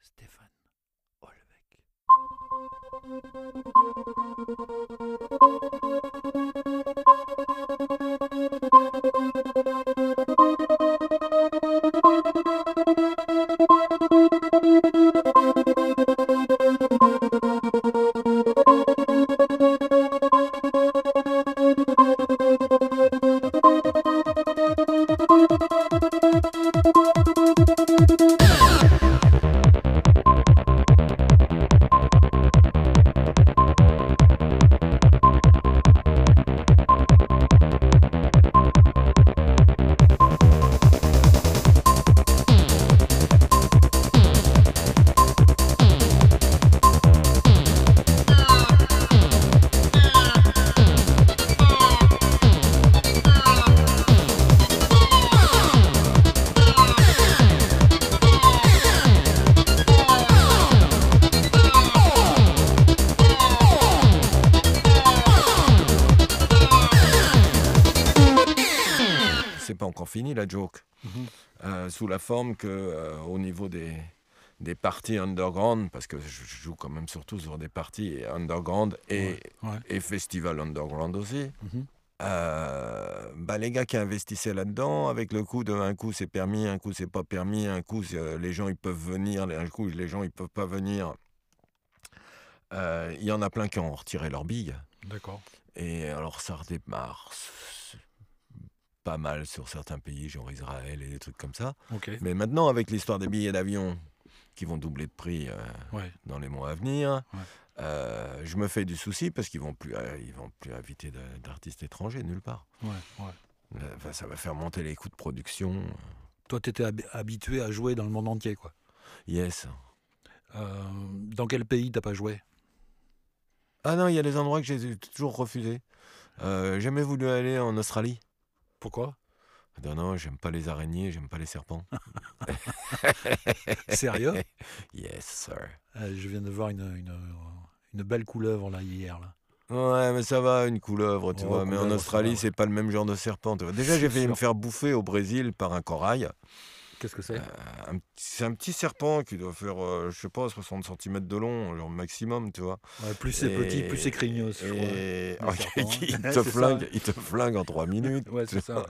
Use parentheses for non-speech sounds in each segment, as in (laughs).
Stéphane Olvec. C'est pas encore fini la joke. Mhm. Euh, sous la forme que euh, au niveau des, des parties underground, parce que je joue quand même surtout sur des parties underground et, Ouais, ouais. et festival underground aussi. Mhm. Euh, bah, les gars qui investissaient là-dedans, avec le coup de un coup c'est permis, un coup c'est pas permis, un coup euh, les gens ils peuvent venir, un coup les gens ils peuvent pas venir. Euh, Il y en a plein qui ont retiré leur bille. D'accord. Et alors ça redémarre pas mal sur certains pays, genre Israël et des trucs comme ça. Mais maintenant, avec l'histoire des billets d'avion qui vont doubler de prix euh, Ouais. dans les mois à venir, Ouais. euh, je me fais du souci parce qu'ils vont plus, euh, ils vont plus inviter d'artistes étrangers nulle part. Ouais. Enfin, ça va faire monter les coûts de production. Toi, tu étais habitué à jouer dans le monde entier, quoi. Yes. Dans quel pays t'as pas joué? Ah non, il y a des endroits que j'ai toujours refusés. Euh, jamais voulu aller en Australie. Pourquoi? Non, non, j'aime pas les araignées, j'aime pas les serpents. (laughs) Sérieux? Yes, sir. Euh, Je viens de voir une, une, une belle couleuvre là hier. Là. Ouais, mais ça va, une couleuvre, tu Oh, vois. Mais en couleuvre, ça Australie, va, ouais. c'est pas le même genre de serpent. tu vois. Déjà, j'ai failli me faire bouffer au Brésil par un corail. Qu'est-ce que c'est? Euh, un petit- c'est un petit serpent qui doit faire, euh, je sais pas, 60 cm de long, genre maximum, tu vois. Ouais, Plus c'est petit, plus c'est je. Et... (laughs) serpent, hein. il, (laughs) te flingue, il te flingue en 3 minutes. Ouais, c'est ça. ouais.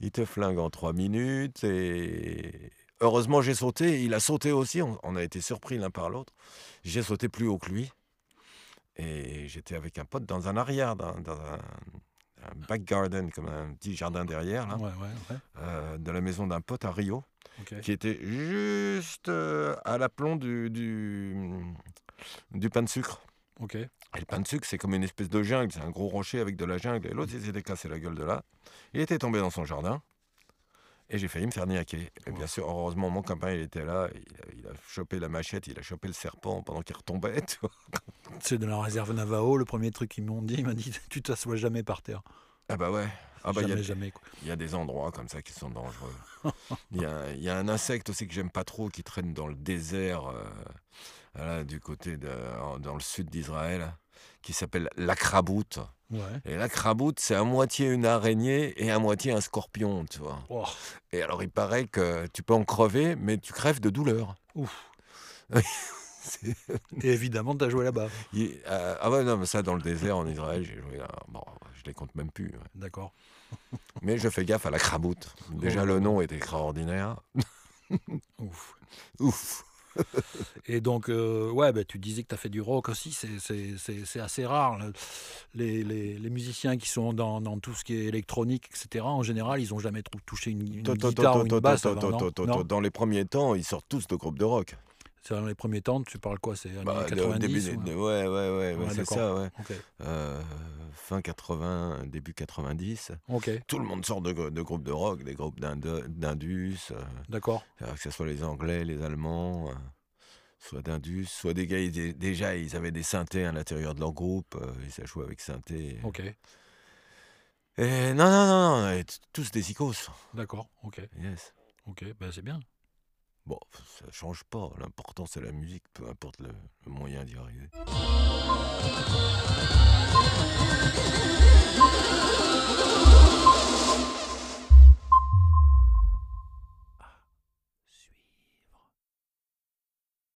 Il te flingue en 3 minutes. Et heureusement, j'ai sauté. Il a sauté aussi. On, on a été surpris l'un par l'autre. J'ai sauté plus haut que lui. Et j'étais avec un pote dans un arrière, dans, dans un, un back garden, comme un petit jardin derrière, là, Ouais, ouais, ouais. euh, de la maison d'un pote à Rio, qui était juste euh, à l'aplomb du, du, du pain de sucre. Et le pain de sucre, c'est comme une espèce de jungle, c'est un gros rocher avec de la jungle. Et l'autre, il s'était cassé la gueule de là. Il était tombé dans son jardin. Et j'ai failli me faire niaquer. Et bien sûr, heureusement, mon copain, il était là. Il a, il a chopé la machette, il a chopé le serpent pendant qu'il retombait. (laughs) C'est de la réserve Navajo. Le premier truc qu'ils m'ont dit, il m'a dit (laughs) Tu t'assois jamais par terre. Ah bah ouais. Ah bah, il y a- jamais, jamais. Quoi. il y, a des endroits comme ça qui sont dangereux. (laughs) Il y, a, il y a un insecte aussi que j'aime pas trop qui traîne dans le désert, euh, voilà, du côté de, dans le sud d'Israël, qui s'appelle l'acraboute. Ouais. Et l'acraboute, c'est à moitié une araignée et à moitié un scorpion, tu vois. Oh, Et alors, il paraît que tu peux en crever, mais tu crèves de douleur. ouf. (laughs) (laughs) Et évidemment, t'as joué là-bas. il- euh, ah ouais, non, mais ça, dans le désert, en Israël, j'ai joué là. Bon, je les compte même plus. ouais. D'accord. (laughs) Mais je fais gaffe à l'acraboute. Déjà, Oh. le nom est extraordinaire. (laughs) Ouf. Ouf. Et donc, euh, ouais, bah, tu disais que tu as fait du rock aussi, c'est- assez rare. Les, les- les musiciens qui sont dans, dans tout ce qui est électronique, etc., en général, ils n'ont jamais touché une, guitare ou une basse. Dans les premiers temps, ils sortent tous de groupes de rock. C'est dans les premiers temps, tu parles quoi C'est Bah, de- 90 début ou- des- ouais, ouais, ouais, ouais, c'est ça, ouais. Ok. Euh, fin 80, début 90. Ok, Tout le monde sort de, de groupes de rock, des groupes d'Indus, euh, d'accord. Alors que ce soit les Anglais, les Allemands, euh, soit d'Indus, soit des gars, ils déjà, ils avaient des synthés à l'intérieur de leur groupe, euh, et ça jouait avec synthé. Ok, Et non, non, non, non, tous des icos. d'accord. Ok, Yes. ok. Ben, c'est bien. Bon, ça change pas. L'important, c'est la musique, peu importe le, le moyen d'y arriver.